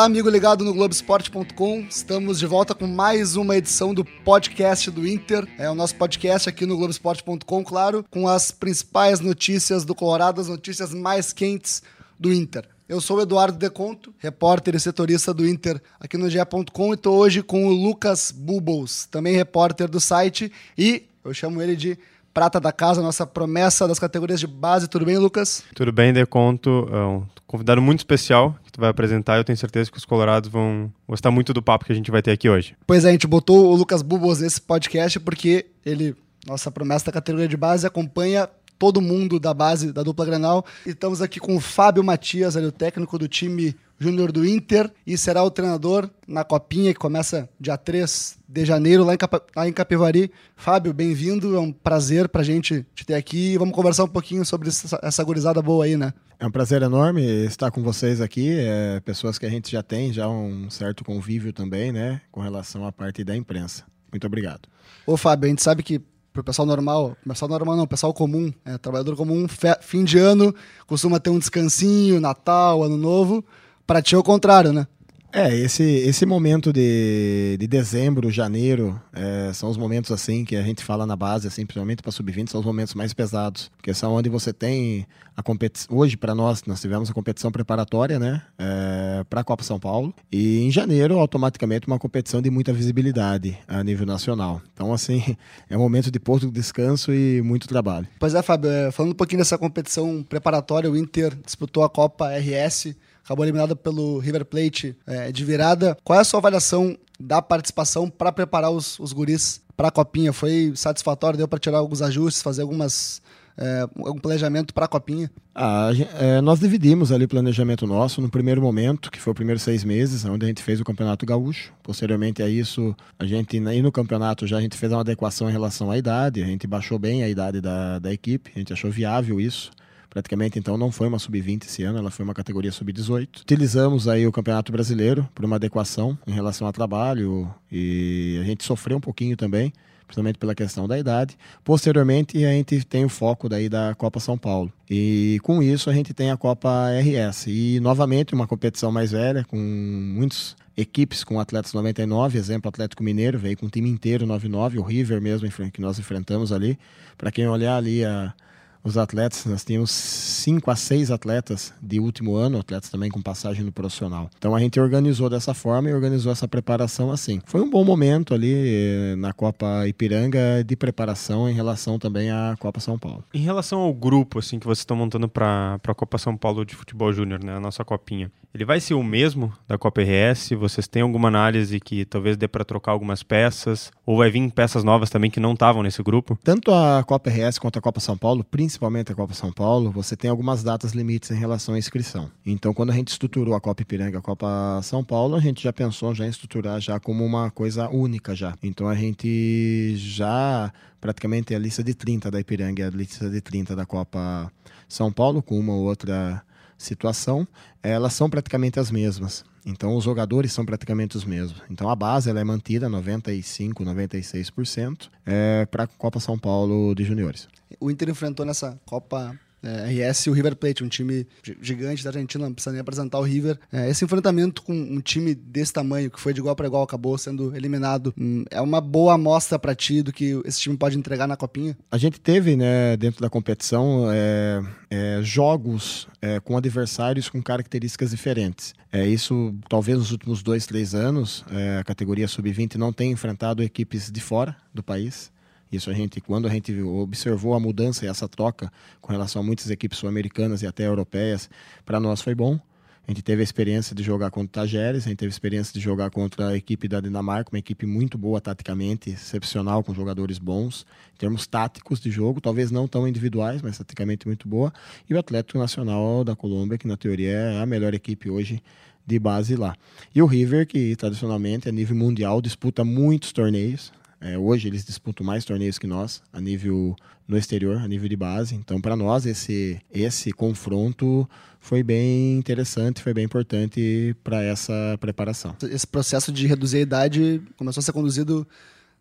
Olá, amigo ligado no Globoesporte.com. Estamos de volta com mais uma edição do podcast do Inter. É o nosso podcast aqui no Globoesporte.com, claro, com as principais notícias do Colorado, as notícias mais quentes do Inter. Eu sou o Eduardo Deconto, repórter e setorista do Inter aqui no GE.com e estou hoje com o Lucas Bubbles, também repórter do site e eu chamo ele de prata da casa, nossa promessa das categorias de base. Tudo bem, Lucas? Tudo bem, Deconto. É um convidado muito especial que tu vai apresentar. Eu tenho certeza que os colorados vão gostar muito do papo que a gente vai ter aqui hoje. Pois é, a gente botou o Lucas Bubos nesse podcast porque ele, nossa promessa da categoria de base, acompanha todo mundo da base da dupla Granal. E estamos aqui com o Fábio Matias, ali, o técnico do time júnior do Inter, e será o treinador na Copinha, que começa dia 3 de janeiro, lá em, Cap lá em Capivari. Fábio, bem-vindo, é um prazer pra gente te ter aqui. Vamos conversar um pouquinho sobre essa, essa gurizada boa aí, né? É um prazer enorme estar com vocês aqui, é, pessoas que a gente já tem, já um certo convívio também, né, com relação à parte da imprensa. Muito obrigado. Ô, Fábio, a gente sabe que pro pessoal normal, pessoal normal não, pessoal comum, é, trabalhador comum, fim de ano, costuma ter um descansinho, Natal, Ano Novo. Para ti é o contrário, né? É, esse, esse momento de, de dezembro, janeiro, é, são os momentos assim que a gente fala na base, assim, principalmente para sub-20, são os momentos mais pesados. Porque são onde você tem a competição. Hoje, para nós, nós tivemos a competição preparatória, né? É, para a Copa São Paulo. E em janeiro, automaticamente, uma competição de muita visibilidade a nível nacional. Então, assim, é um momento de pouco descanso e muito trabalho. Pois é, Fábio, é, falando um pouquinho dessa competição preparatória, o Inter disputou a Copa RS acabou eliminado pelo River Plate é, de virada. Qual é a sua avaliação da participação para preparar os, os guris para a Copinha? Foi satisfatório? Deu para tirar alguns ajustes, fazer algumas é, algum planejamento para a Copinha? Ah, é, nós dividimos ali o planejamento nosso no primeiro momento, que foi o primeiro seis meses, onde a gente fez o Campeonato Gaúcho. Posteriormente a isso, a gente, aí no campeonato, já a gente fez uma adequação em relação à idade, a gente baixou bem a idade da, da equipe, a gente achou viável isso praticamente então não foi uma sub-20 esse ano, ela foi uma categoria sub-18. Utilizamos aí o Campeonato Brasileiro para uma adequação em relação ao trabalho e a gente sofreu um pouquinho também, principalmente pela questão da idade. Posteriormente, a gente tem o foco daí da Copa São Paulo. E com isso a gente tem a Copa RS e novamente uma competição mais velha com muitos equipes com atletas 99, exemplo Atlético Mineiro, veio com o time inteiro 99, o River mesmo que nós enfrentamos ali. Para quem olhar ali a os atletas, nós tínhamos cinco a seis atletas de último ano, atletas também com passagem no profissional. Então a gente organizou dessa forma e organizou essa preparação assim. Foi um bom momento ali eh, na Copa Ipiranga de preparação em relação também à Copa São Paulo. Em relação ao grupo assim que vocês estão montando para a Copa São Paulo de futebol júnior, né, a nossa copinha, ele vai ser o mesmo da Copa RS? Vocês têm alguma análise que talvez dê para trocar algumas peças ou vai vir peças novas também que não estavam nesse grupo? Tanto a Copa RS quanto a Copa São Paulo, principalmente principalmente a Copa São Paulo, você tem algumas datas limites em relação à inscrição. Então, quando a gente estruturou a Copa Ipiranga a Copa São Paulo, a gente já pensou já em estruturar já como uma coisa única já. Então, a gente já praticamente é a lista de 30 da Ipiranga e a lista de 30 da Copa São Paulo, com uma ou outra situação, elas são praticamente as mesmas. Então os jogadores são praticamente os mesmos. Então a base ela é mantida 95, 96% é, para a Copa São Paulo de juniores o Inter enfrentou nessa Copa é, RS o River Plate, um time gigante da Argentina, não precisa nem apresentar o River. É, esse enfrentamento com um time desse tamanho, que foi de igual para igual, acabou sendo eliminado, hum, é uma boa amostra para ti do que esse time pode entregar na Copinha? A gente teve, né, dentro da competição, é, é jogos é, com adversários com características diferentes. É, isso, talvez nos últimos dois, três anos, é, a categoria sub-20 não tenha enfrentado equipes de fora do país. Isso a gente, quando a gente observou a mudança e essa troca com relação a muitas equipes sul-americanas e até europeias, para nós foi bom. A gente teve a experiência de jogar contra o Tajeres, a gente teve a experiência de jogar contra a equipe da Dinamarca, uma equipe muito boa taticamente, excepcional, com jogadores bons, em termos táticos de jogo, talvez não tão individuais, mas taticamente muito boa. E o Atlético Nacional da Colômbia, que na teoria é a melhor equipe hoje de base lá. E o River, que tradicionalmente a nível mundial disputa muitos torneios, é, hoje eles disputam mais torneios que nós, a nível no exterior, a nível de base. Então, para nós, esse, esse confronto foi bem interessante, foi bem importante para essa preparação. Esse processo de reduzir a idade começou a ser conduzido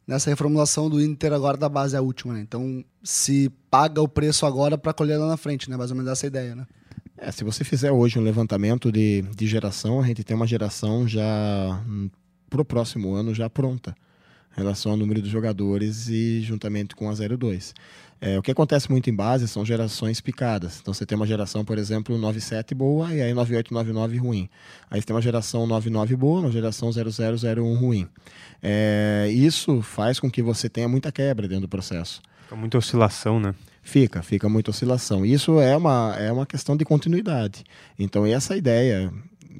nessa reformulação do Inter agora da base, a última, né? Então, se paga o preço agora para colher lá na frente, né? Mais ou menos essa ideia, né? É, se você fizer hoje um levantamento de, de geração, a gente tem uma geração já hum, para o próximo ano já pronta em relação ao número de jogadores e juntamente com a 02. É, o que acontece muito em base são gerações picadas. Então você tem uma geração, por exemplo, 97 boa e aí 9899 ruim. Aí você tem uma geração 99 boa, uma geração 0001 ruim. É, isso faz com que você tenha muita quebra dentro do processo. Fica muita oscilação, né? Fica, fica muita oscilação. Isso é uma, é uma questão de continuidade. Então, essa ideia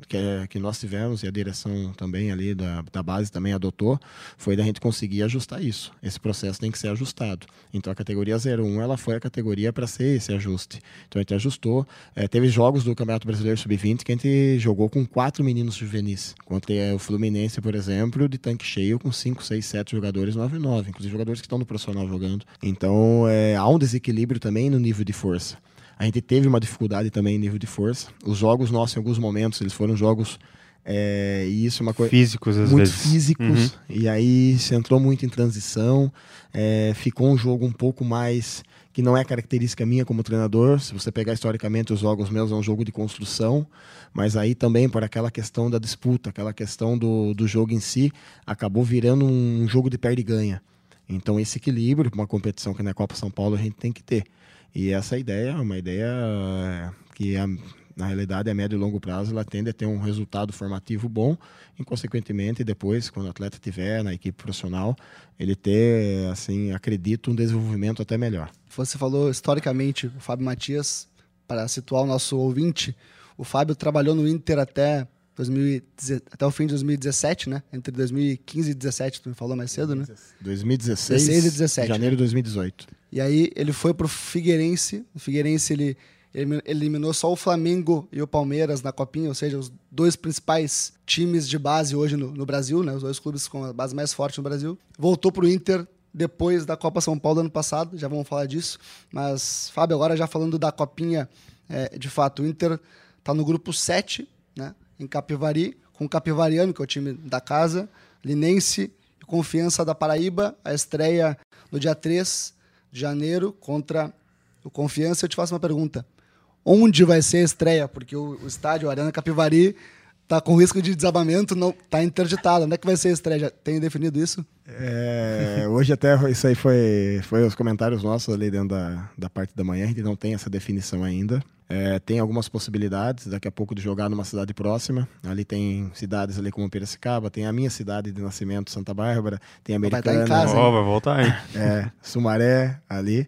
que, é, que nós tivemos e a direção também ali da, da base também adotou, foi da gente conseguir ajustar isso. Esse processo tem que ser ajustado. Então a categoria 01 ela foi a categoria para ser esse ajuste. Então a gente ajustou. É, teve jogos do Campeonato Brasileiro Sub-20 que a gente jogou com quatro meninos juvenis. Contra é, o Fluminense, por exemplo, de tanque cheio com 5, 6, 7 jogadores 9 9, inclusive jogadores que estão no profissional jogando. Então é, há um desequilíbrio também no nível de força. A gente teve uma dificuldade também em nível de força. Os jogos nossos, em alguns momentos, eles foram jogos. É, e isso é uma coisa. Físicos, às muito vezes. físicos. Uhum. E aí se entrou muito em transição. É, ficou um jogo um pouco mais. que não é característica minha como treinador. Se você pegar historicamente os jogos meus, é um jogo de construção. Mas aí também, por aquela questão da disputa, aquela questão do, do jogo em si, acabou virando um jogo de perde e ganha. Então, esse equilíbrio, uma competição que na Copa São Paulo a gente tem que ter. E essa ideia é uma ideia que, a, na realidade, a médio e longo prazo, ela tende a ter um resultado formativo bom e, consequentemente, depois, quando o atleta estiver na equipe profissional, ele ter, assim, acredito, um desenvolvimento até melhor. Você falou historicamente o Fábio Matias, para situar o nosso ouvinte, o Fábio trabalhou no Inter até 2010, até o fim de 2017, né? Entre 2015 e 2017, tu me falou mais cedo, né? 2016 16 e 17, janeiro de 2018. E aí ele foi pro Figueirense. O Figueirense ele, eliminou só o Flamengo e o Palmeiras na Copinha, ou seja, os dois principais times de base hoje no, no Brasil, né? Os dois clubes com a base mais forte no Brasil. Voltou pro Inter depois da Copa São Paulo do ano passado, já vamos falar disso. Mas, Fábio, agora já falando da Copinha, é, de fato, o Inter tá no grupo 7, né? Em Capivari, com o Capivariano, que é o time da casa, Linense e Confiança da Paraíba, a estreia no dia 3 de janeiro contra o Confiança. Eu te faço uma pergunta. Onde vai ser a estreia? Porque o, o estádio, Arena Capivari, tá com risco de desabamento, não tá interditado. Onde é que vai ser a estreia? Já tem definido isso? É, hoje até isso aí foi, foi os comentários nossos ali dentro da, da parte da manhã, a gente não tem essa definição ainda. É, tem algumas possibilidades daqui a pouco de jogar numa cidade próxima. Ali tem cidades ali como Piracicaba, tem a minha cidade de nascimento, Santa Bárbara, tem a Vai Americana, estar em casa, Ó, vai voltar aí. é, Sumaré ali.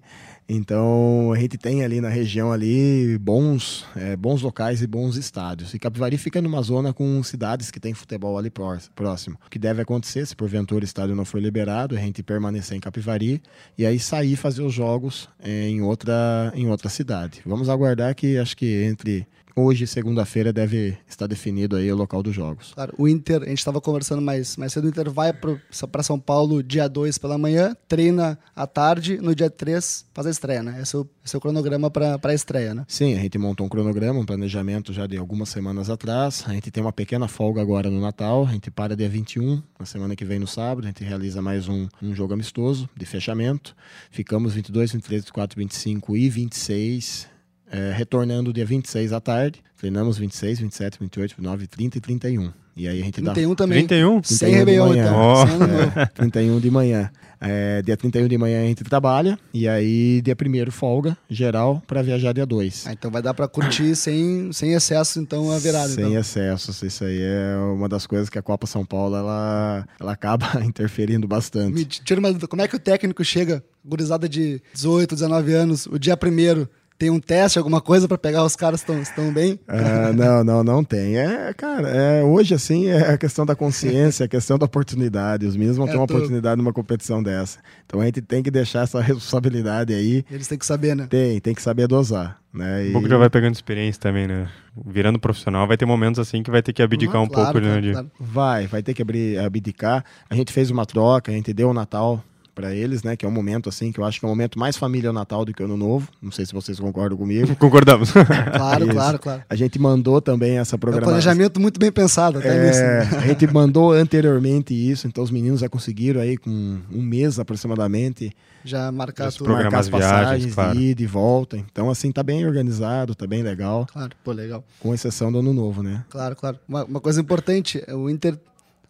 Então a gente tem ali na região ali bons, é, bons locais e bons estádios. E Capivari fica numa zona com cidades que tem futebol ali pró- próximo. O que deve acontecer se porventura o estádio não for liberado, é a gente permanecer em Capivari e aí sair fazer os jogos é, em outra em outra cidade. Vamos aguardar que acho que entre hoje segunda-feira deve estar definido aí o local dos jogos. Claro, o Inter, a gente estava conversando mais, mais cedo, o Inter vai para São Paulo dia 2 pela manhã, treina à tarde, no dia 3 faz a estreia, né? Esse é o, esse é o cronograma para a estreia, né? Sim, a gente montou um cronograma, um planejamento já de algumas semanas atrás. A gente tem uma pequena folga agora no Natal. A gente para dia 21, na semana que vem no sábado. A gente realiza mais um, um jogo amistoso de fechamento. Ficamos 22, 23, 24, 25 e 26, eh, retornando dia 26 à tarde. Treinamos 26, 27, 28, 29, 30 e 31. E aí a gente dá 31 também. 31? Sem 31 de Réveillon, então. Sem ano novo. 31 de manhã. É, dia 31 de manhã a gente trabalha. E aí dia 1 folga, geral, para viajar dia 2. Ah, então vai dar para curtir sem, sem excesso, então, a virada. Sem então. excessos. Isso aí é uma das coisas que a Copa São Paulo ela, ela acaba interferindo bastante. Me tira uma dúvida, como é que o técnico chega, gurizada de 18, 19 anos, o dia primeiro, tem um teste, alguma coisa para pegar os caras que estão bem? Ah, não, não, não tem. É, cara, é, hoje assim é a questão da consciência, a questão da oportunidade. Os meninos vão ter É, uma tô- oportunidade numa competição dessa. Então a gente tem que deixar essa responsabilidade aí. Eles têm que saber, né? Tem, tem que saber dosar. Né? Um E- pouco já vai pegando experiência também, né? Virando profissional, vai ter momentos assim que vai ter que abdicar Uhum, um claro, pouco né, claro, de... claro. Vai, vai ter que abrir, abdicar. A gente fez uma troca, a gente deu o Natal para eles, né? Que é um momento assim que eu acho que é um momento mais família Natal do que Ano Novo. Não sei se vocês concordam comigo. Concordamos. claro, Isso. claro, claro. A gente mandou também essa É um programação. planejamento muito bem pensado, até É, nisso. né? a gente mandou anteriormente isso, então os meninos já conseguiram aí com um mês aproximadamente Já marcar tudo. marcar as as viagens, passagens claro. de ida e volta. Então assim tá bem organizado, tá bem legal, Claro, pô, legal. com exceção do ano novo, né? Claro, claro. Uma, uma coisa importante, o Inter,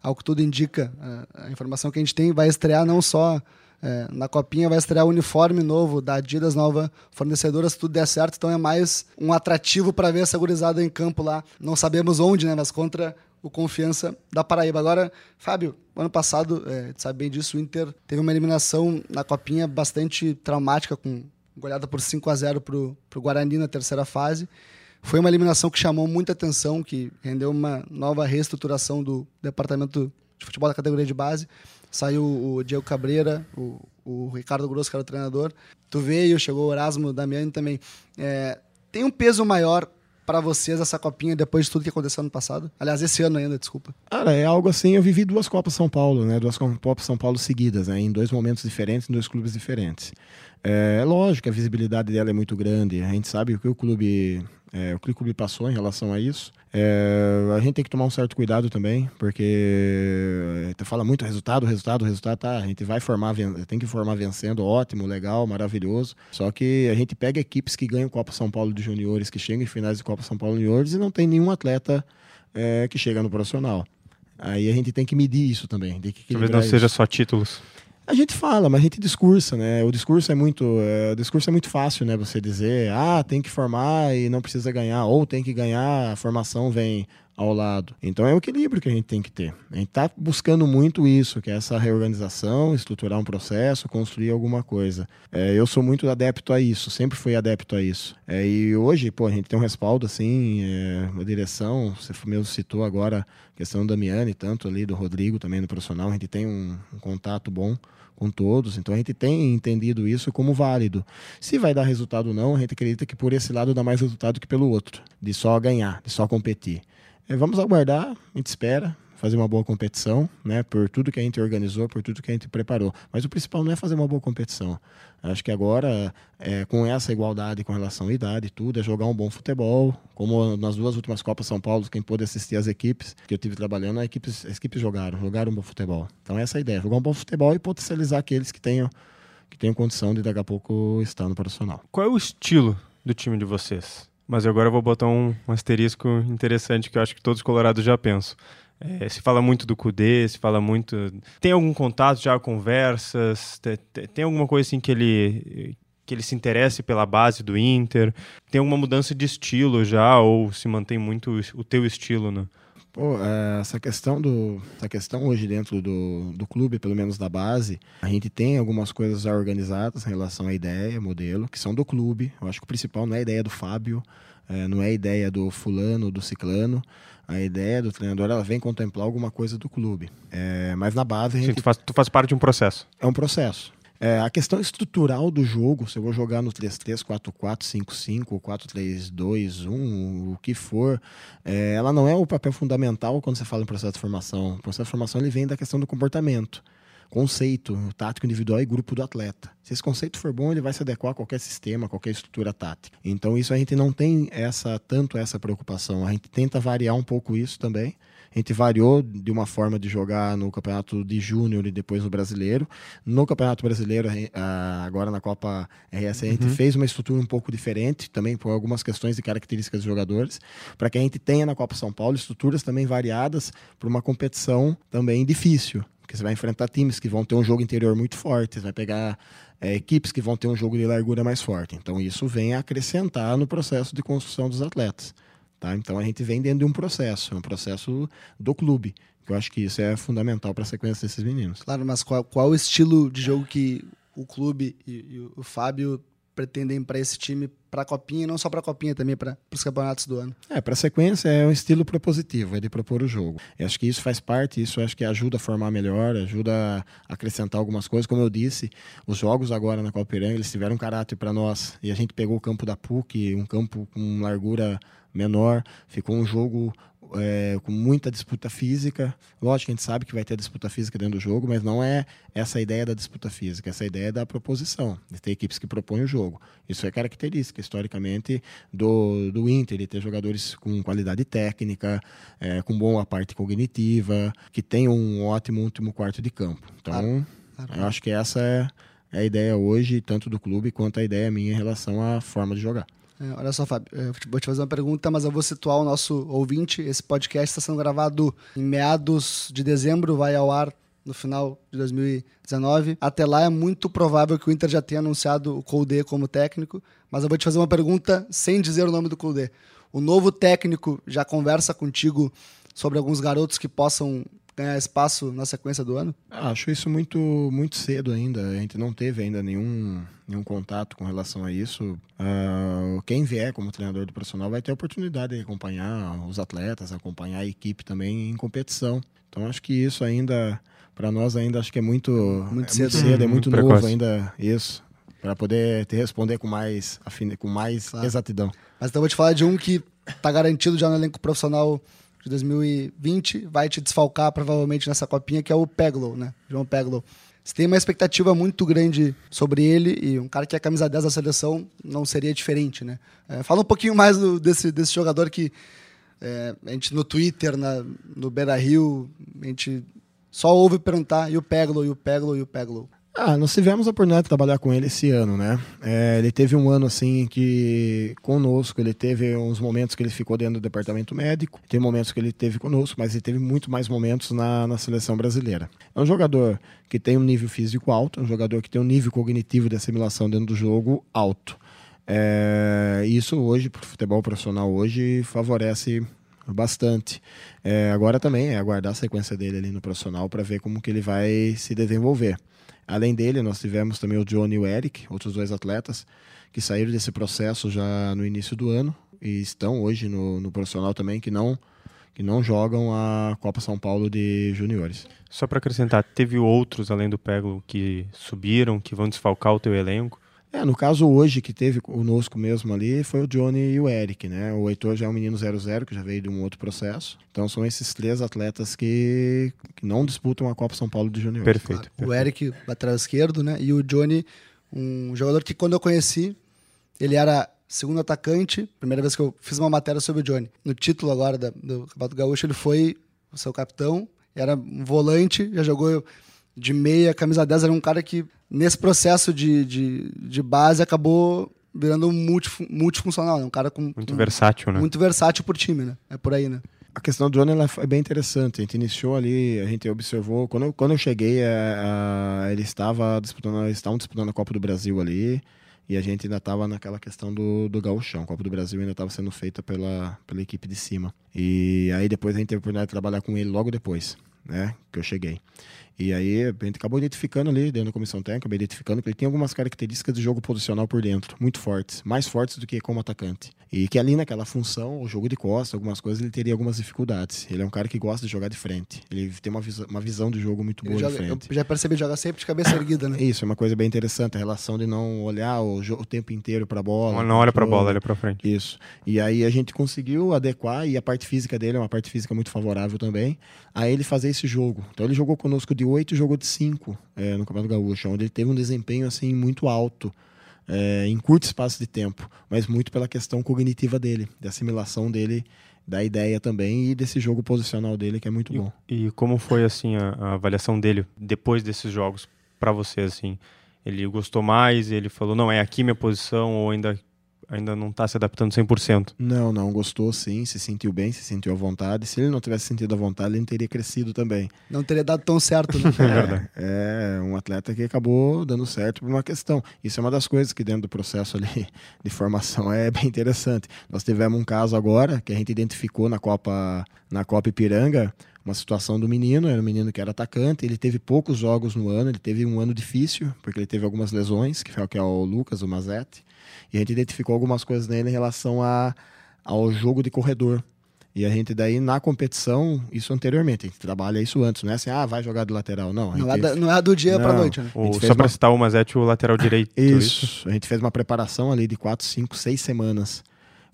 ao que tudo indica, a, informação que a gente tem, vai estrear não só é, na Copinha, vai estrear o uniforme novo da Adidas, nova fornecedora, se tudo der certo. Então é mais um atrativo para ver essa gurizada em campo lá. Não sabemos onde, né? Mas contra o Confiança da Paraíba. Agora, Fábio, ano passado, é, sabe bem disso, o Inter teve uma eliminação na Copinha bastante traumática, com goleada por 5 a 0 para o Guarani na terceira fase. Foi uma eliminação que chamou muita atenção, que rendeu uma nova reestruturação do departamento de futebol da categoria de base. Saiu o Diego Cabreira, o, o Ricardo Grosso, que era o treinador. Tu veio, chegou o Erasmo Damiani também. É, tem um peso maior para vocês essa copinha depois de tudo que aconteceu ano passado? Aliás, esse ano ainda, desculpa. Cara, é algo assim, eu vivi duas Copas São Paulo, né? Duas Copas São Paulo seguidas, né? Em dois momentos diferentes, em dois clubes diferentes. É lógico que a visibilidade dela é muito grande. A gente sabe que o clube, é, o que o clube passou em relação a isso. É, a gente tem que tomar um certo cuidado também, porque tu fala muito resultado, resultado, resultado, tá? A gente vai formar, tem que formar vencendo, ótimo, legal, maravilhoso. Só que a gente pega equipes que ganham Copa São Paulo de Juniores, que chegam em finais de Copa São Paulo Juniores e não tem nenhum atleta é, que chega no profissional. Aí a gente tem que medir isso também. Tem que Talvez não seja isso. só títulos. A gente fala, mas a gente discursa, né? O discurso é muito, é, o discurso é muito fácil, né? Você dizer, ah, tem que formar e não precisa ganhar, ou tem que ganhar, a formação vem ao lado. Então é o equilíbrio que a gente tem que ter. A gente está buscando muito isso, que é essa reorganização, estruturar um processo, construir alguma coisa. É, eu sou muito adepto a isso, sempre fui adepto a isso. É, e hoje, pô, a gente tem um respaldo assim, é, uma direção. Você mesmo citou agora a questão do Damiani, tanto ali do Rodrigo também no profissional. A gente tem um, um contato bom com todos, então a gente tem entendido isso como válido. Se vai dar resultado ou não, a gente acredita que por esse lado dá mais resultado que pelo outro, de só ganhar, de só competir. É, vamos aguardar, a gente espera fazer uma boa competição, né? Por tudo que a gente organizou, por tudo que a gente preparou. Mas o principal não é fazer uma boa competição. Acho que agora, é, com essa igualdade com relação à idade e tudo, é jogar um bom futebol. Como nas duas últimas Copas São Paulo, quem pôde assistir as equipes que eu tive trabalhando, as equipes, as equipes jogaram, jogaram um bom futebol. Então essa é a ideia, jogar um bom futebol e potencializar aqueles que tenham, que tenham condição de daqui a pouco estar no profissional. Qual é o estilo do time de vocês? Mas agora eu vou botar um, um asterisco interessante que eu acho que todos os colorados já pensam. É, se fala muito do Kudê, se fala muito. Tem algum contato já, conversas? Tem, alguma coisa assim que ele que ele se interesse pela base do Inter? Tem alguma mudança de estilo já ou se mantém muito o teu estilo, né? Pô, é, essa questão do essa questão hoje dentro do, do clube, pelo menos da base, a gente tem algumas coisas já organizadas em relação à ideia, modelo, que são do clube. Eu acho que o principal não é a ideia do Fábio, é, não é ideia do fulano, do ciclano. A ideia do treinador ela vem contemplar alguma coisa do clube. É, mas na base a gente tu, faz, tu faz parte de um processo. é um processo. É, a questão estrutural do jogo, se eu vou jogar no 3-3, 4-4, 5-5, 4-3-2, 1, o que for, é, ela não é o papel fundamental quando você fala em processo de formação. O processo de formação ele vem da questão do comportamento, conceito, tático individual e grupo do atleta. Se esse conceito for bom, ele vai se adequar a qualquer sistema, a qualquer estrutura tática. Então isso a gente não tem essa tanto essa preocupação. A gente tenta variar um pouco isso também. A gente variou de uma forma de jogar no campeonato de júnior e depois no brasileiro. No campeonato brasileiro, agora na Copa RS, a gente fez uma estrutura um pouco diferente, também por algumas questões e características dos jogadores, para que a gente tenha na Copa São Paulo estruturas também variadas para uma competição também difícil. Porque você vai enfrentar times que vão ter um jogo interior muito forte, você vai pegar é, equipes que vão ter um jogo de largura mais forte. Então isso vem acrescentar no processo de construção dos atletas. Tá? Então a gente vem dentro de um processo, é um processo do clube. Eu acho que isso é fundamental para a sequência desses meninos. Claro, mas qual, qual o estilo de jogo que o clube e, e o Fábio pretendem para esse time, para a Copinha e não só para a Copinha, também para os campeonatos do ano? É, para a sequência é um estilo propositivo, é de propor o jogo. Eu acho que isso faz parte, isso acho que ajuda a formar melhor, ajuda a acrescentar algumas coisas. Como eu disse, os jogos agora na Copa Piranga, eles tiveram um caráter para nós. E a gente pegou o campo da PUC, um campo com largura menor, ficou um jogo é, com muita disputa física. Lógico que a gente sabe que vai ter disputa física dentro do jogo, mas não é essa a ideia da disputa física, essa ideia é da proposição, de ter equipes que propõem o jogo. Isso é característica, historicamente, do, do Inter, de ter jogadores com qualidade técnica, é, com boa parte cognitiva, que tem um ótimo último quarto de campo. Então, eu acho que essa é, é a ideia hoje, tanto do clube quanto a ideia minha em relação à forma de jogar. É, olha só, Fábio, eu vou te fazer uma pergunta, mas eu vou situar o nosso ouvinte. Esse podcast está sendo gravado em meados de dezembro, vai ao ar no final de 2019. Até lá é muito provável que o Inter já tenha anunciado o Colde como técnico, mas eu vou te fazer uma pergunta sem dizer o nome do Colde. O novo técnico já conversa contigo sobre alguns garotos que possam ganhar espaço na sequência do ano? Acho isso muito, muito cedo ainda. A gente não teve ainda nenhum, nenhum contato com relação a isso. Uh, quem vier como treinador do profissional vai ter a oportunidade de acompanhar os atletas, acompanhar a equipe também em competição. Então acho que isso ainda, para nós ainda acho que é muito, muito, é cedo, muito cedo, é muito, muito novo ainda isso para poder te responder com mais com mais claro. exatidão. Mas então eu vou te falar de um que está garantido já no elenco profissional de 2020 vai te desfalcar provavelmente nessa copinha, que é o Peglow, né? João Peglow. Você tem uma expectativa muito grande sobre ele e um cara que é camisa 10 da seleção não seria diferente, né? É, fala um pouquinho mais do, desse, desse jogador que é, a gente no Twitter, na, no Beira Rio, a gente só ouve perguntar e o Peglow, e o Peglow, e o Peglow. Ah, nós tivemos a oportunidade de trabalhar com ele esse ano, né? É, ele teve um ano assim que conosco, ele teve uns momentos que ele ficou dentro do departamento médico, tem momentos que ele teve conosco, mas ele teve muito mais momentos na, na seleção brasileira. É um jogador que tem um nível físico alto, é um jogador que tem um nível cognitivo de assimilação dentro do jogo alto. É, isso hoje, para o futebol profissional hoje, favorece bastante. É, agora também é aguardar a sequência dele ali no profissional para ver como que ele vai se desenvolver. Além dele, nós tivemos também o Johnny e o Eric, outros dois atletas, que saíram desse processo já no início do ano e estão hoje no, no profissional também, que não, que não jogam a Copa São Paulo de juniores. Só para acrescentar, teve outros além do Peglo que subiram, que vão desfalcar o teu elenco? É, no caso hoje que teve conosco mesmo ali foi o Johnny e o Eric, né? O Heitor já é um menino 00 que já veio de um outro processo. Então são esses três atletas que, que não disputam a Copa São Paulo de Juniores. Perfeito, claro. perfeito. O Eric lateral esquerdo, né? E o Johnny, um jogador que quando eu conheci, ele era segundo atacante. Primeira vez que eu fiz uma matéria sobre o Johnny. No título agora da, do Campeonato Gaúcho, ele foi o seu capitão. Era um volante, já jogou de meia, camisa 10, era um cara que nesse processo de, de, de base acabou virando multif, multifuncional, né? um cara com muito um, versátil, né? Muito versátil por time, né? É por aí, né? A questão do Johnny é bem interessante. A gente iniciou ali, a gente observou. Quando eu, quando eu cheguei, a, é, a, ele estava disputando, eles estavam disputando a Copa do Brasil ali. E a gente ainda estava naquela questão do, do gauchão. A Copa do Brasil ainda estava sendo feita pela, pela equipe de cima. E aí depois a gente teve a oportunidade de trabalhar com ele logo depois, né? Que eu cheguei. E aí a gente acabou identificando ali, dentro da comissão técnica, acabei identificando que ele tem algumas características de jogo posicional por dentro, muito fortes, mais fortes do que como atacante. E que ali naquela função, o jogo de costa, algumas coisas, ele teria algumas dificuldades. Ele é um cara que gosta de jogar de frente. Ele tem uma, visão, uma visão de jogo muito boa joga, de frente. Eu já percebi jogar sempre de cabeça erguida, né? Isso, é uma coisa bem interessante, a relação de não olhar o, o tempo inteiro para a bola. Não, não olha para a bola, olha para frente. Isso. E aí a gente conseguiu adequar, e a parte física dele é uma parte física muito favorável também, a ele fazer esse jogo. Então ele jogou conosco de 8 e jogou de 5 é, no Campeonato Gaúcho, onde ele teve um desempenho assim muito alto é, em curto espaço de tempo, mas muito pela questão cognitiva dele, da assimilação dele da ideia também e desse jogo posicional dele que é muito bom. E, e como foi assim a, a, avaliação dele depois desses jogos para você assim? Ele gostou mais? Ele falou não é aqui minha posição ou ainda ainda não está se adaptando 100%. Não, não, gostou sim, se sentiu bem, se sentiu à vontade. Se ele não tivesse sentido à vontade, ele não teria crescido também. Não teria dado tão certo, né? é verdade. É, é um atleta que acabou dando certo por uma questão. Isso é uma das coisas que dentro do processo ali de formação é bem interessante. Nós tivemos um caso agora que a gente identificou na Copa, na Copa Ipiranga, uma situação do menino, era um menino que era atacante, ele teve poucos jogos no ano, ele teve um ano difícil, porque ele teve algumas lesões, que foi o que é o Lucas, o Mazetti, e a gente identificou algumas coisas nele em relação a, ao jogo de corredor. E a gente daí na competição, isso anteriormente, a gente trabalha isso antes, não é assim, ah, vai jogar de lateral, não. Não, é, da, não é do dia para noite, né? O, só para uma... citar o Mazete, o lateral direito. Isso, isso, a gente fez uma preparação ali de 4, 5, 6 semanas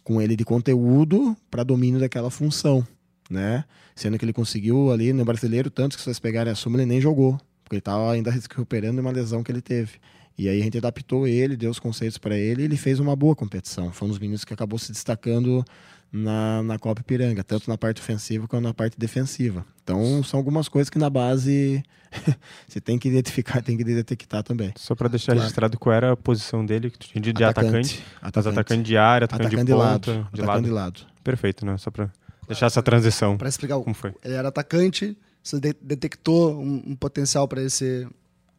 com ele de conteúdo para domínio daquela função. né? Sendo que ele conseguiu ali no brasileiro, tanto que se vocês pegarem a suma, ele nem jogou, porque ele estava ainda recuperando de uma lesão que ele teve. E aí a gente adaptou ele, deu os conceitos para ele e ele fez uma boa competição. Foi um dos meninos que acabou se destacando na, na Copa Ipiranga, tanto na parte ofensiva quanto na parte defensiva. Então são algumas coisas que na base você tem que identificar, tem que detectar também. Só para deixar claro. registrado qual era a posição dele, tinha de atacante, atacante, atacante, de área, atacante, atacante de, ponta, lado, de atacante lado. de lado. Perfeito, né? Só para deixar essa transição. Para explicar como foi. Ele era atacante, você de detectou um, um potencial para ele ser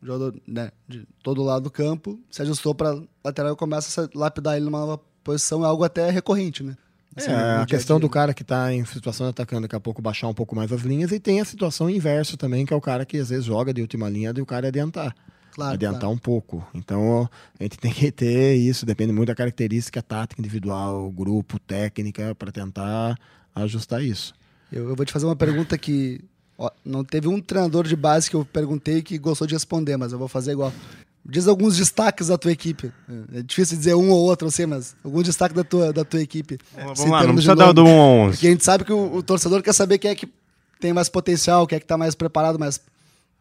jogador né, de todo lado do campo, se ajustou para lateral e começa a lapidar ele numa nova posição, é algo até recorrente, né? Assim, é, a questão do cara que está em situação de atacando daqui a pouco baixar um pouco mais as linhas e tem a situação inversa também, que é o cara que às vezes joga de última linha e o cara adiantar. Claro, adiantar claro. um pouco. Então a gente tem que ter isso, depende muito da característica tática individual, grupo, técnica, para tentar ajustar isso. Eu, eu, vou te fazer uma pergunta que ó, não teve um treinador de base que eu perguntei que gostou de responder, mas eu vou fazer igual. Diz alguns destaques da tua equipe. É difícil dizer um ou outro, assim, mas alguns destaques da tua, da tua equipe. Vamos lá, não precisa dar do 1 a 11. Porque a gente sabe que o, o torcedor quer saber quem é que tem mais potencial, quem é que está mais preparado, mais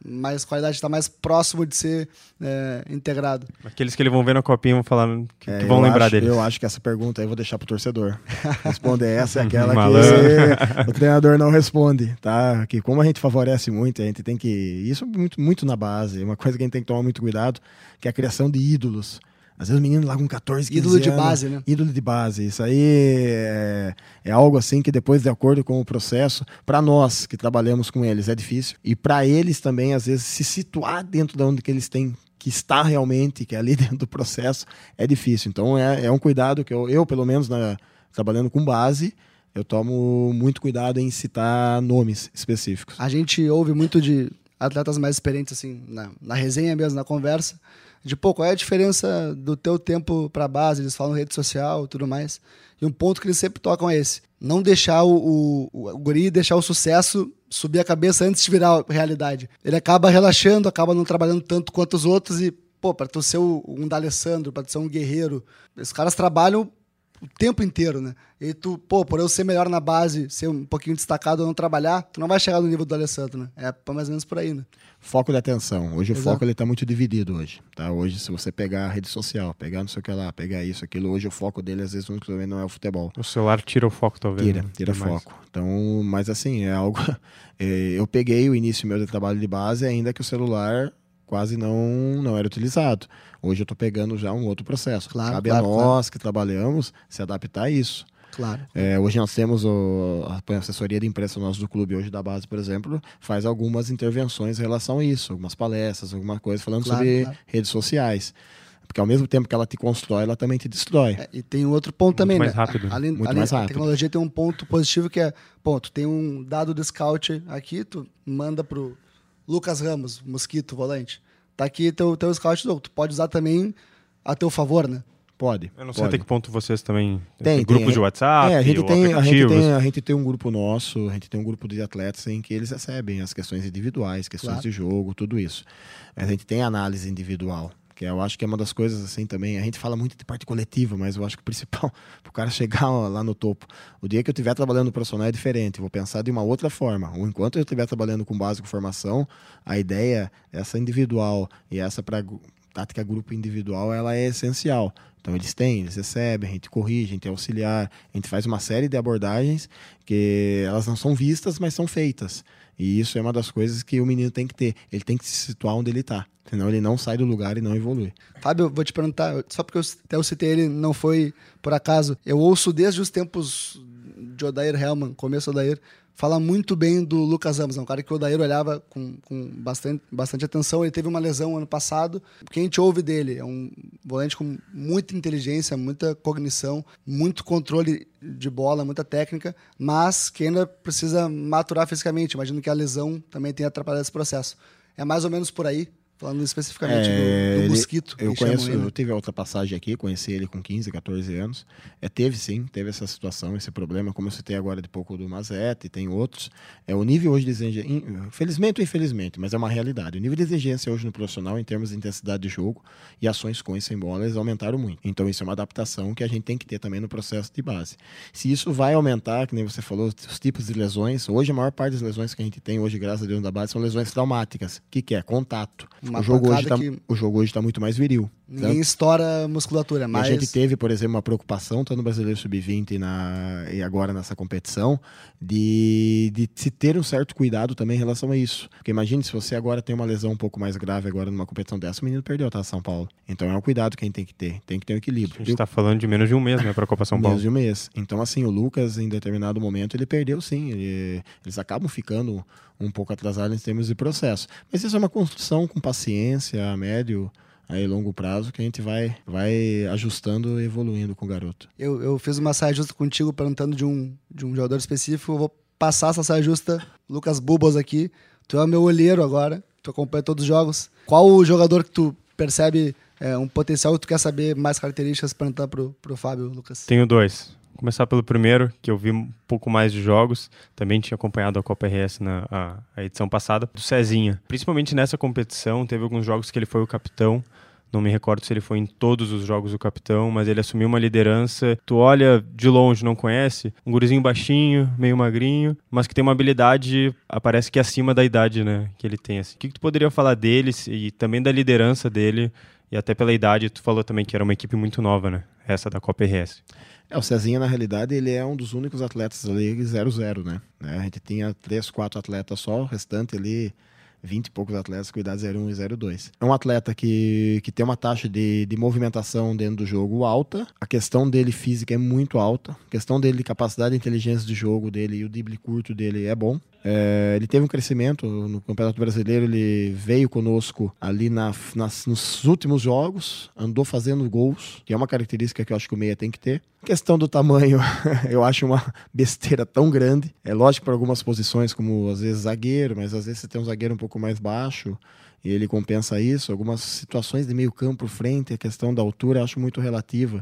mais qualidade, está mais próximo de ser é, integrado. Aqueles que eles vão ver na copinha vão falar que, é, que vão lembrar acho, deles. Eu acho que essa pergunta aí eu vou deixar pro torcedor. Responder essa é aquela que o treinador não responde, tá? Que como a gente favorece muito, a gente tem que isso é muito muito na base, uma coisa que a gente tem que tomar muito cuidado, que é a criação de ídolos. Às vezes o menino lá com 14, 15 Ídolo de anos, base, né? Ídolo de base. Isso aí é, é algo assim que depois, de acordo com o processo, para nós que trabalhamos com eles é difícil. E para eles também, às vezes, se situar dentro de onde que eles têm que estar realmente, que é ali dentro do processo, é difícil. Então é, é um cuidado que eu, eu pelo menos, na, trabalhando com base, eu tomo muito cuidado em citar nomes específicos. A gente ouve muito de atletas mais experientes, assim, na, na resenha mesmo, na conversa, de pô, qual é a diferença do teu tempo para base, eles falam rede social e tudo mais. E um ponto que eles sempre tocam é esse: não deixar o, o, o guri deixar o sucesso subir a cabeça antes de virar realidade. Ele acaba relaxando, acaba não trabalhando tanto quanto os outros e, pô, para tu ser um D'Alessandro, para tu ser um guerreiro, esses caras trabalham o tempo inteiro, né? E tu, pô, por eu ser melhor na base, ser um pouquinho destacado ou não trabalhar, tu não vai chegar no nível do Alessandro, né? É mais ou menos por aí, né? Foco de atenção. Hoje Exato. o foco ele tá muito dividido hoje, tá? Hoje se você pegar a rede social, pegar não sei o que lá, pegar isso, aquilo, hoje o foco dele às vezes não é o futebol. O celular tira o foco talvez. Tira, né? tira foco. Então, mas assim, é algo é, eu peguei o início meu de trabalho de base ainda que o celular quase não, não era utilizado. Hoje eu estou pegando já um outro processo. Claro, Cabe claro, a nós claro. que trabalhamos se adaptar a isso. Claro. É, hoje nós temos o, a assessoria de imprensa nosso do clube, hoje da base, por exemplo, faz algumas intervenções em relação a isso, algumas palestras, alguma coisa falando claro, sobre claro. redes sociais. Porque ao mesmo tempo que ela te constrói, ela também te destrói. É, e tem outro ponto Muito também, mais né? Rápido. Além, Muito além, mais rápido. A tecnologia tem um ponto positivo que é, ponto, tem um dado de scout aqui, tu manda pro Lucas Ramos, mosquito, volante tá aqui teu, teu scout, tu pode usar também a teu favor, né? Pode. Eu não sei até que ponto vocês também tem, tem grupos tem, de WhatsApp, é, a gente tem, a gente tem, a gente tem um grupo nosso, a gente tem um grupo de atletas em que eles recebem as questões individuais, questões claro. de jogo, tudo isso. A gente tem análise individual que eu acho que é uma das coisas assim também. A gente fala muito de parte coletiva, mas eu acho que o principal para o cara chegar lá no topo, o dia que eu estiver trabalhando profissional é diferente. Vou pensar de uma outra forma. Enquanto eu estiver trabalhando com básico formação, a ideia essa individual e essa para tática grupo individual, ela é essencial. Então eles têm, eles recebem, a gente corrige, a gente é auxiliar, a gente faz uma série de abordagens que elas não são vistas, mas são feitas. E isso é uma das coisas que o menino tem que ter. Ele tem que se situar onde ele está. Senão ele não sai do lugar e não evolui. Fábio, vou te perguntar, só porque eu até eu citei ele, não foi por acaso. Eu ouço desde os tempos de Odair Hellman, começo Odair, fala muito bem do Lucas Ramos, é um cara que o Odair olhava com, com bastante, bastante atenção. Ele teve uma lesão ano passado. O que a gente ouve dele é um volante com muita inteligência, muita cognição, muito controle de bola, muita técnica, mas que ainda precisa maturar fisicamente. Imagino que a lesão também tenha atrapalhado esse processo. É mais ou menos por aí Falando especificamente é, do, do, mosquito. Eu conheço, eu tive a outra passagem aqui, conheci ele com 15, 14 anos. É, teve sim, teve essa situação, esse problema, como eu citei agora de pouco do Mazete, tem outros. É, o nível hoje de exigência, felizmente ou infelizmente, mas é uma realidade. O nível de exigência hoje no profissional, em termos de intensidade de jogo e ações com e sem bola, eles aumentaram muito. Então isso é uma adaptação que a gente tem que ter também no processo de base. Se isso vai aumentar, que nem você falou, os tipos de lesões, hoje a maior parte das lesões que a gente tem hoje, graças a Deus, da base, são lesões traumáticas. O que, que é? Contato. Uma o jogo hoje está que... o jogo hoje tá muito mais viril. Ninguém certo? estoura a musculatura, mas... a gente teve, por exemplo, uma preocupação, tanto no Brasileiro Sub-20 na... e agora nessa competição, de... de se ter um certo cuidado também em relação a isso. Porque imagine se você agora tem uma lesão um pouco mais grave agora numa competição dessa, o menino perdeu, tá, São Paulo. Então é um cuidado que a gente tem que ter, tem que ter um equilíbrio. A gente está falando de menos de um mês, né, para a Copa São Paulo. Menos de um mês. Então, assim, o Lucas, em determinado momento, ele perdeu sim. Ele... Eles acabam ficando um pouco atrasados em termos de processo. Mas isso é uma construção com paciência, a médio aí longo prazo que a gente vai, vai ajustando e evoluindo com o garoto. Eu, eu fiz uma saia justa contigo perguntando de um, de um jogador específico. Eu vou passar essa saia justa, Lucas Bubos aqui. Tu é meu olheiro agora, tu acompanha todos os jogos. Qual o jogador que tu percebe é, um potencial e tu quer saber mais características para entrar pro, pro Fábio, Lucas? Tenho dois começar pelo primeiro, que eu vi um pouco mais de jogos. Também tinha acompanhado a Copa RS na a, a edição passada, do Cezinha. Principalmente nessa competição, teve alguns jogos que ele foi o capitão. Não me recordo se ele foi em todos os jogos o capitão, mas ele assumiu uma liderança. Tu olha de longe, não conhece, um gurizinho baixinho, meio magrinho, mas que tem uma habilidade, aparece que acima da idade, né, que ele tem. Assim. O que, que tu poderia falar dele e também da liderança dele? E até pela idade, tu falou também que era uma equipe muito nova, né? Essa da Copa RS. É, o Cezinha, na realidade, ele é um dos únicos atletas ali 0-0, né? A gente tinha três, quatro atletas só, o restante ali 20 e poucos atletas com idade 01 e 02. É um atleta que, que tem uma taxa de, de movimentação dentro do jogo alta, a questão dele física é muito alta, a questão dele de capacidade e inteligência de jogo dele e o drible curto dele é bom. É, ele teve um crescimento no Campeonato Brasileiro, ele veio conosco ali na, nas, nos últimos jogos, andou fazendo gols, que é uma característica que eu acho que o meia tem que ter. Questão do tamanho, eu acho uma besteira tão grande. É lógico para algumas posições, como às vezes zagueiro, mas às vezes você tem um zagueiro um pouco mais baixo e ele compensa isso. Algumas situações de meio campo frente, a questão da altura, eu acho muito relativa.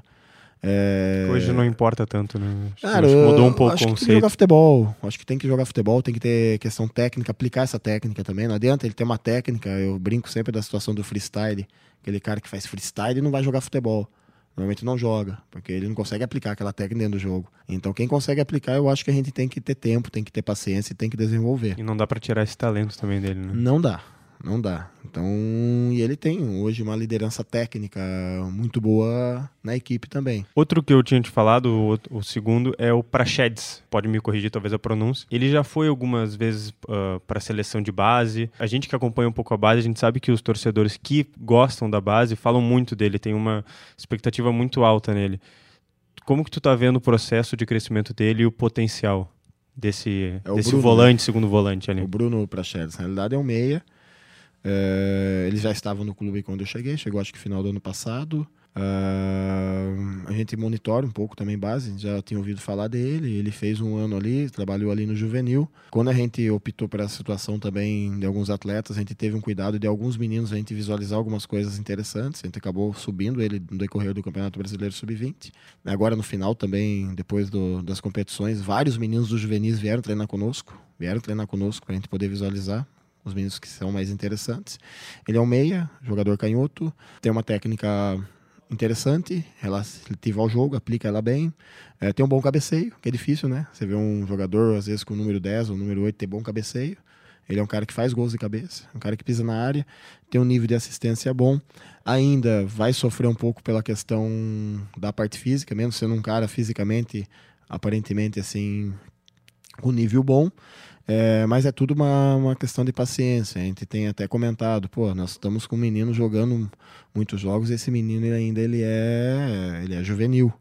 É... Hoje não importa tanto, né? Cara, mudou um pouco o conceito. Tem que jogar futebol. Acho que tem que jogar futebol, tem que ter questão técnica, aplicar essa técnica também. Não adianta ele ter uma técnica. Eu brinco sempre da situação do freestyle. Aquele cara que faz freestyle não vai jogar futebol. Normalmente não joga, porque ele não consegue aplicar aquela técnica dentro do jogo. Então, quem consegue aplicar, eu acho que a gente tem que ter tempo, tem que ter paciência e tem que desenvolver. E não dá para tirar esse talento também dele, né? Não dá não dá. Então, e ele tem hoje uma liderança técnica muito boa na equipe também. Outro que eu tinha te falado, o, o segundo, é o Prachedes. Pode me corrigir talvez a pronúncia. Ele já foi algumas vezes uh, para a seleção de base. A gente que acompanha um pouco a base, a gente sabe que os torcedores que gostam da base falam muito dele, tem uma expectativa muito alta nele. Como que tu tá vendo o processo de crescimento dele e o potencial desse, é desse Bruno, volante, né? segundo volante ali? O Bruno Prachedes, na realidade é um meia é, eles já estavam no clube quando eu cheguei, chegou acho que final do ano passado. Uh, a gente monitora um pouco também base, já tinha ouvido falar dele. Ele fez um ano ali, trabalhou ali no juvenil. Quando a gente optou por essa situação também de alguns atletas, a gente teve um cuidado de alguns meninos a gente visualizar algumas coisas interessantes. A gente acabou subindo ele no decorrer do Campeonato Brasileiro Sub-20. Agora no final também, depois do, das competições, vários meninos do juvenis vieram treinar conosco, vieram treinar conosco para a gente poder visualizar os meninos que são mais interessantes. Ele é um meia, jogador canhoto, tem uma técnica interessante, relativa ao jogo, aplica ela bem. É, tem um bom cabeceio, que é difícil, né? Você vê um jogador, às vezes, com o número 10 ou número 8 ter bom cabeceio. Ele é um cara que faz gols de cabeça, um cara que pisa na área, tem um nível de assistência bom. Ainda vai sofrer um pouco pela questão da parte física, mesmo sendo um cara fisicamente, aparentemente, assim, com nível bom. É, mas é tudo uma, uma questão de paciência. A gente tem até comentado, pô, nós estamos com um menino jogando muitos jogos, e esse menino ainda ele é, ele é juvenil,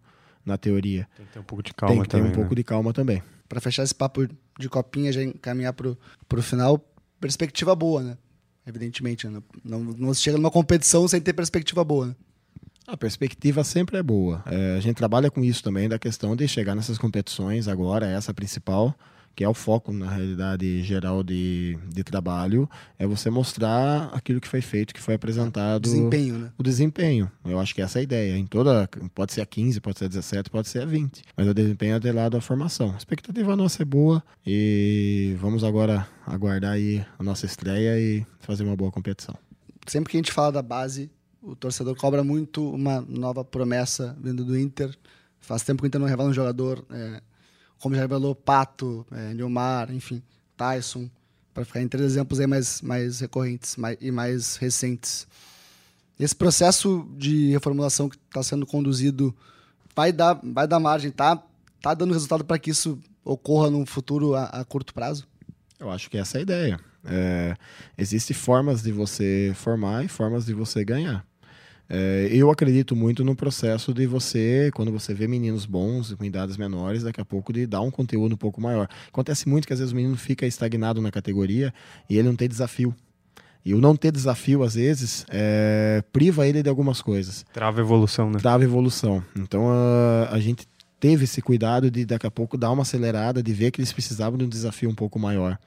na teoria. Tem que ter um pouco de calma também. Tem que também, ter um né? pouco de calma também. Para fechar esse papo de copinha, já encaminhar pro, pro final, perspectiva boa, né? Evidentemente, né? não, não chega numa competição sem ter perspectiva boa, né? A perspectiva sempre é boa. É, a gente trabalha com isso também, da questão de chegar nessas competições agora, essa principal, que é o foco, na realidade, geral de, de trabalho, é você mostrar aquilo que foi feito, que foi apresentado. Desempenho, né? O desempenho. Eu acho que essa é a ideia. Em toda. Pode ser a 15, pode ser a 17, pode ser a 20. Mas o desempenho é atrelado à formação. A expectativa nossa é boa e vamos agora aguardar aí a nossa estreia e fazer uma boa competição. Sempre que a gente fala da base, o torcedor cobra muito uma nova promessa vindo do Inter. Faz tempo que o Inter não revela um jogador. É como já revelou Pato, é, Nilmar, enfim, Tyson, para ficar em três exemplos aí mais, mais recorrentes mais, e mais recentes. Esse processo de reformulação que está sendo conduzido vai dar, vai dar margem, tá, tá dando resultado para que isso ocorra num futuro a, a, curto prazo? Eu acho que essa é a ideia. É, Existem formas de você formar e formas de você ganhar. É, eu acredito muito no processo de você, quando você vê meninos bons, com idades menores, daqui a pouco de dar um conteúdo um pouco maior. Acontece muito que às vezes o menino fica estagnado na categoria e ele não tem desafio. E o não ter desafio, às vezes, é, priva ele de algumas coisas. Trava evolução, né? Trava evolução. Então a, a gente teve esse cuidado de daqui a pouco dar uma acelerada, de ver que eles precisavam de um desafio um pouco maior.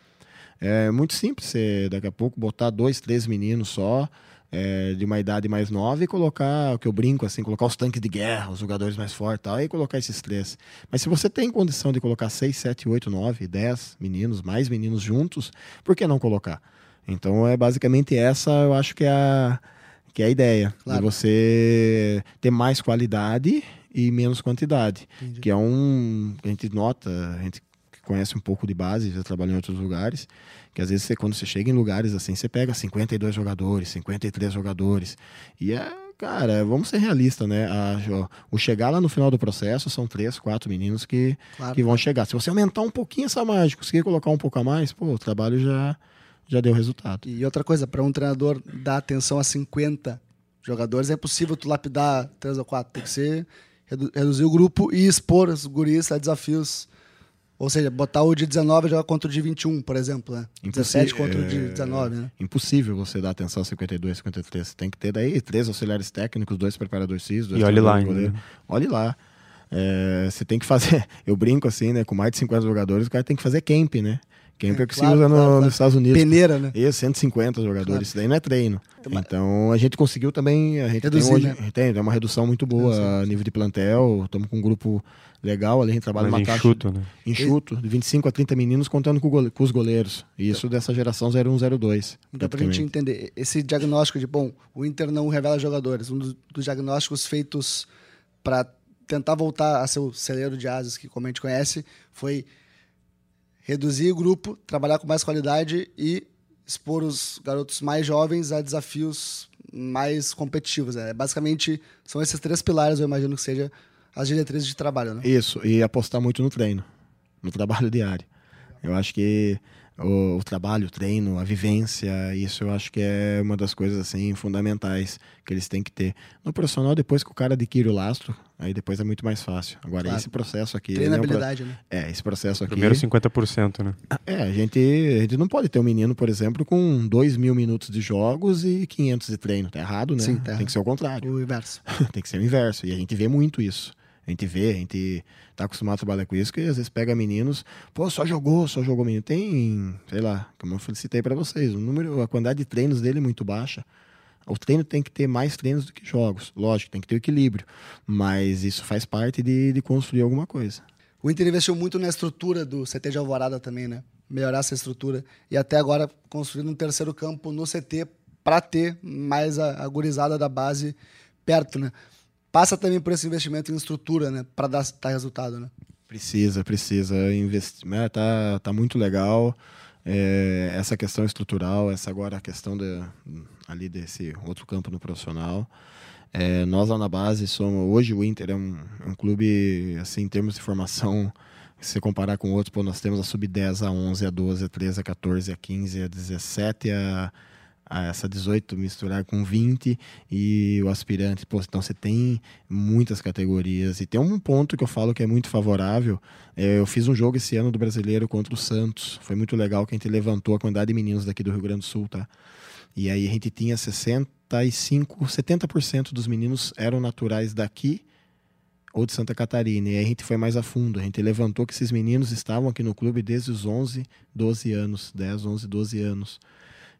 É muito simples você, daqui a pouco, botar dois, três meninos só, é, de uma idade mais nova e colocar, o que eu brinco assim, colocar os tanques de guerra, os jogadores mais fortes tal, e colocar esses três. Mas se você tem condição de colocar seis, sete, oito, nove, dez meninos, mais meninos juntos, por que não colocar? Então é basicamente essa, eu acho que é a, que é a ideia. Claro. De você ter mais qualidade e menos quantidade. Entendi. Que é um. A gente nota, a gente conhece um pouco de base, já trabalhou em outros lugares, que às vezes você, quando você chega em lugares assim, você pega 52 jogadores, 53 jogadores. E é, cara, vamos ser realistas, né? A, o chegar lá no final do processo são três, quatro meninos que, claro. que vão chegar. Se você aumentar um pouquinho essa mágica, conseguir colocar um pouco a mais, pô, o trabalho já, já deu resultado. E outra coisa, para um treinador dar atenção a 50 jogadores, é possível tu lapidar três ou quatro. Tem que ser reduzir o grupo e expor os guris a desafios ou seja, botar o de 19 e jogar contra o de 21, por exemplo, né? 17 contra o de 19, é, né? Impossível você dar atenção a 52, 53. Tem que ter daí três auxiliares técnicos, dois preparadores físicos. Dois e olhe lá, né? Olhe lá. É, você tem que fazer. Eu brinco assim, né? Com mais de 50 jogadores, o cara tem que fazer camp, né? Camp é, é que claro, se usa no, claro, nos Estados Unidos. Peneira, né? E 150 jogadores. Claro. Isso daí não é treino. Então, então a gente conseguiu também. A gente Reduzir, tem, hoje, né? tem, tem uma redução muito boa a nível de plantel. Estamos com um grupo legal ali, a gente trabalha Mas numa enxuto, caixa. Né? Enxuto, de 25 a 30 meninos contando com, com os goleiros. E isso dessa geração 0102. Então, pra gente entender, esse diagnóstico de, bom, o Inter não revela jogadores, um dos, dos diagnósticos feitos para tentar voltar a ser o celeiro de asas, que como a gente conhece, foi reduzir o grupo, trabalhar com mais qualidade e expor os garotos mais jovens a desafios mais competitivos. Né? Basicamente, são esses três pilares, eu imagino que seja as diretrizes de trabalho, né? Isso, e apostar muito no treino, no trabalho diário. Eu acho que o, o, trabalho, o treino, a vivência, isso eu acho que é uma das coisas assim fundamentais que eles têm que ter. No profissional, depois que o cara adquire o lastro, aí depois é muito mais fácil. Agora, claro. esse processo aqui. Treinabilidade, é um pro... né? É, esse processo aqui. Primeiro 50%, né? É, a gente, a gente não pode ter um menino, por exemplo, com 2 mil minutos de jogos e 500 de treino. Tá errado, né? Sim, tá Tem que ser o contrário. O inverso. Tem que ser o inverso. E a gente vê muito isso. A gente vê, a gente tá acostumado a trabalhar com isso, que às vezes pega meninos, pô, só jogou, só jogou menino. Tem, sei lá, como eu felicitei para vocês, o número, a quantidade de treinos dele é muito baixa. O treino tem que ter mais treinos do que jogos. Lógico, tem que ter equilíbrio. Mas isso faz parte de, de construir alguma coisa. O Inter investiu muito na estrutura do CT de Alvorada também, né? Melhorar essa estrutura. E até agora construindo um terceiro campo no CT para ter mais a, a gurizada da base perto, né? Passa também por esse investimento em estrutura, né? Para dar, dar resultado, né? Precisa, precisa investir. Né? Tá, tá muito legal. É, essa questão estrutural, essa agora a questão de, ali desse outro campo no profissional. É, nós lá na base somos hoje o Inter é um, um clube assim em termos de formação se comparar com outros, pô, nós temos a sub 10, a 11, a 12, a 13, a 14, a 15, a 17, a essa 18 misturar com 20 e o aspirante, pô, então você tem muitas categorias. E tem um ponto que eu falo que é muito favorável. É, eu fiz um jogo esse ano do brasileiro contra o Santos. Foi muito legal que a gente levantou a quantidade de meninos daqui do Rio Grande do Sul, tá? E aí a gente tinha 65, 70% dos meninos eram naturais daqui ou de Santa Catarina. E aí a gente foi mais a fundo. A gente levantou que esses meninos estavam aqui no clube desde os 11, 12 anos. 10, 11, 12 anos.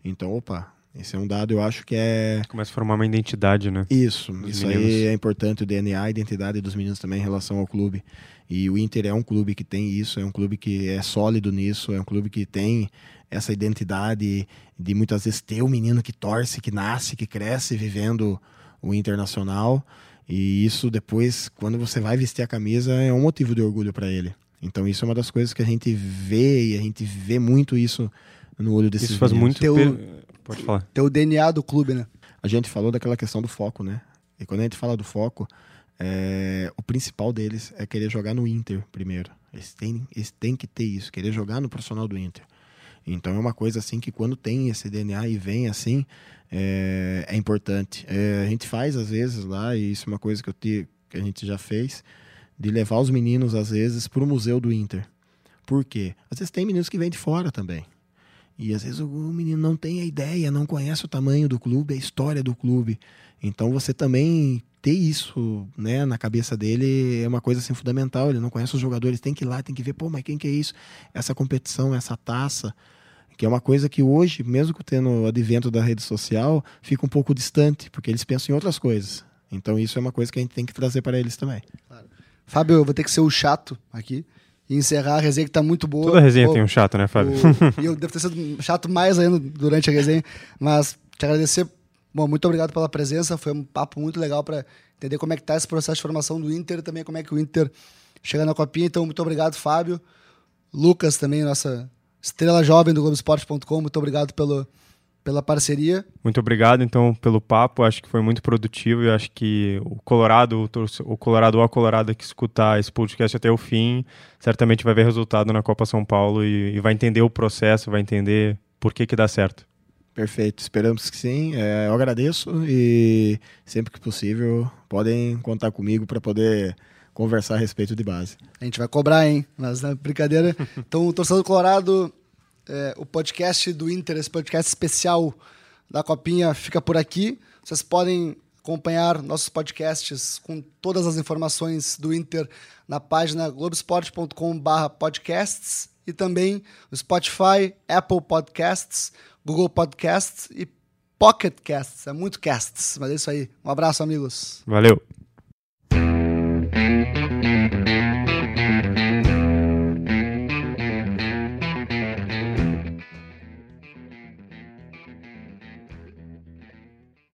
Então, opa, esse é um dado, eu acho que é. Começa a formar uma identidade, né? Isso, isso meninos. aí é importante, o DNA, a identidade dos meninos também em relação ao clube. E o Inter é um clube que tem isso, é um clube que é sólido nisso, é um clube que tem essa identidade de muitas vezes ter o menino que torce, que nasce, que cresce vivendo o internacional. E isso depois, quando você vai vestir a camisa, é um motivo de orgulho para ele. Então isso é uma das coisas que a gente vê e a gente vê muito isso no olho desses Isso faz meninos. muito... Teu, Pode falar. Teu DNA do clube, né? A gente falou daquela questão do foco, né? E quando a gente fala do foco, é, o principal deles é querer jogar no Inter primeiro. Eles têm, eles têm que ter isso, querer jogar no profissional do Inter. Então é uma coisa assim que quando tem esse DNA e vem assim, é, é importante. É, a gente faz às vezes lá, e isso é uma coisa que, eu te, que a gente já fez, de levar os meninos às vezes para o museu do Inter. Por quê? Às vezes tem meninos que vêm de fora também. E às vezes o menino não tem a ideia, não conhece o tamanho do clube, a história do clube. Então você também ter isso né, na cabeça dele é uma coisa assim fundamental. Ele não conhece os jogadores, tem que ir lá, tem que ver, pô, mas quem que é isso? Essa competição, essa taça, que é uma coisa que hoje, mesmo tendo o advento da rede social, fica um pouco distante, porque eles pensam em outras coisas. Então isso é uma coisa que a gente tem que trazer para eles também. Claro. Fábio, eu vou ter que ser o chato aqui e encerrar a resenha que tá muito boa. Toda resenha tem um chato, né, Fábio? O, e eu devo ter sido chato mais ainda durante a resenha, mas te agradecer. Bom, muito obrigado pela presença, foi um papo muito legal para entender como é que tá esse processo de formação do Inter e também como é que o Inter chega na copinha. Então, muito obrigado, Fábio. Lucas também, nossa estrela jovem do Globoesporte.com, muito obrigado pelo, pela parceria. Muito obrigado, então, pelo papo. Acho que foi muito produtivo e acho que o Colorado, o Colorado ou a Colorado que escutar esse podcast até o fim, certamente vai ver resultado na Copa São Paulo e, e vai entender o processo, vai entender por que que dá certo. Perfeito, esperamos que sim. É, eu agradeço e sempre que possível podem contar comigo para poder conversar a respeito de base. A gente vai cobrar, hein? Mas na brincadeira. Então, o torcedor Colorado é, o podcast do Inter, esse podcast especial da Copinha, fica por aqui. Vocês podem acompanhar nossos podcasts com todas as informações do Inter na página globesport.com/podcasts e também no Spotify, Apple Podcasts, Google Podcasts e Pocket Casts. É muito casts, mas é isso aí. Um abraço, amigos. Valeu.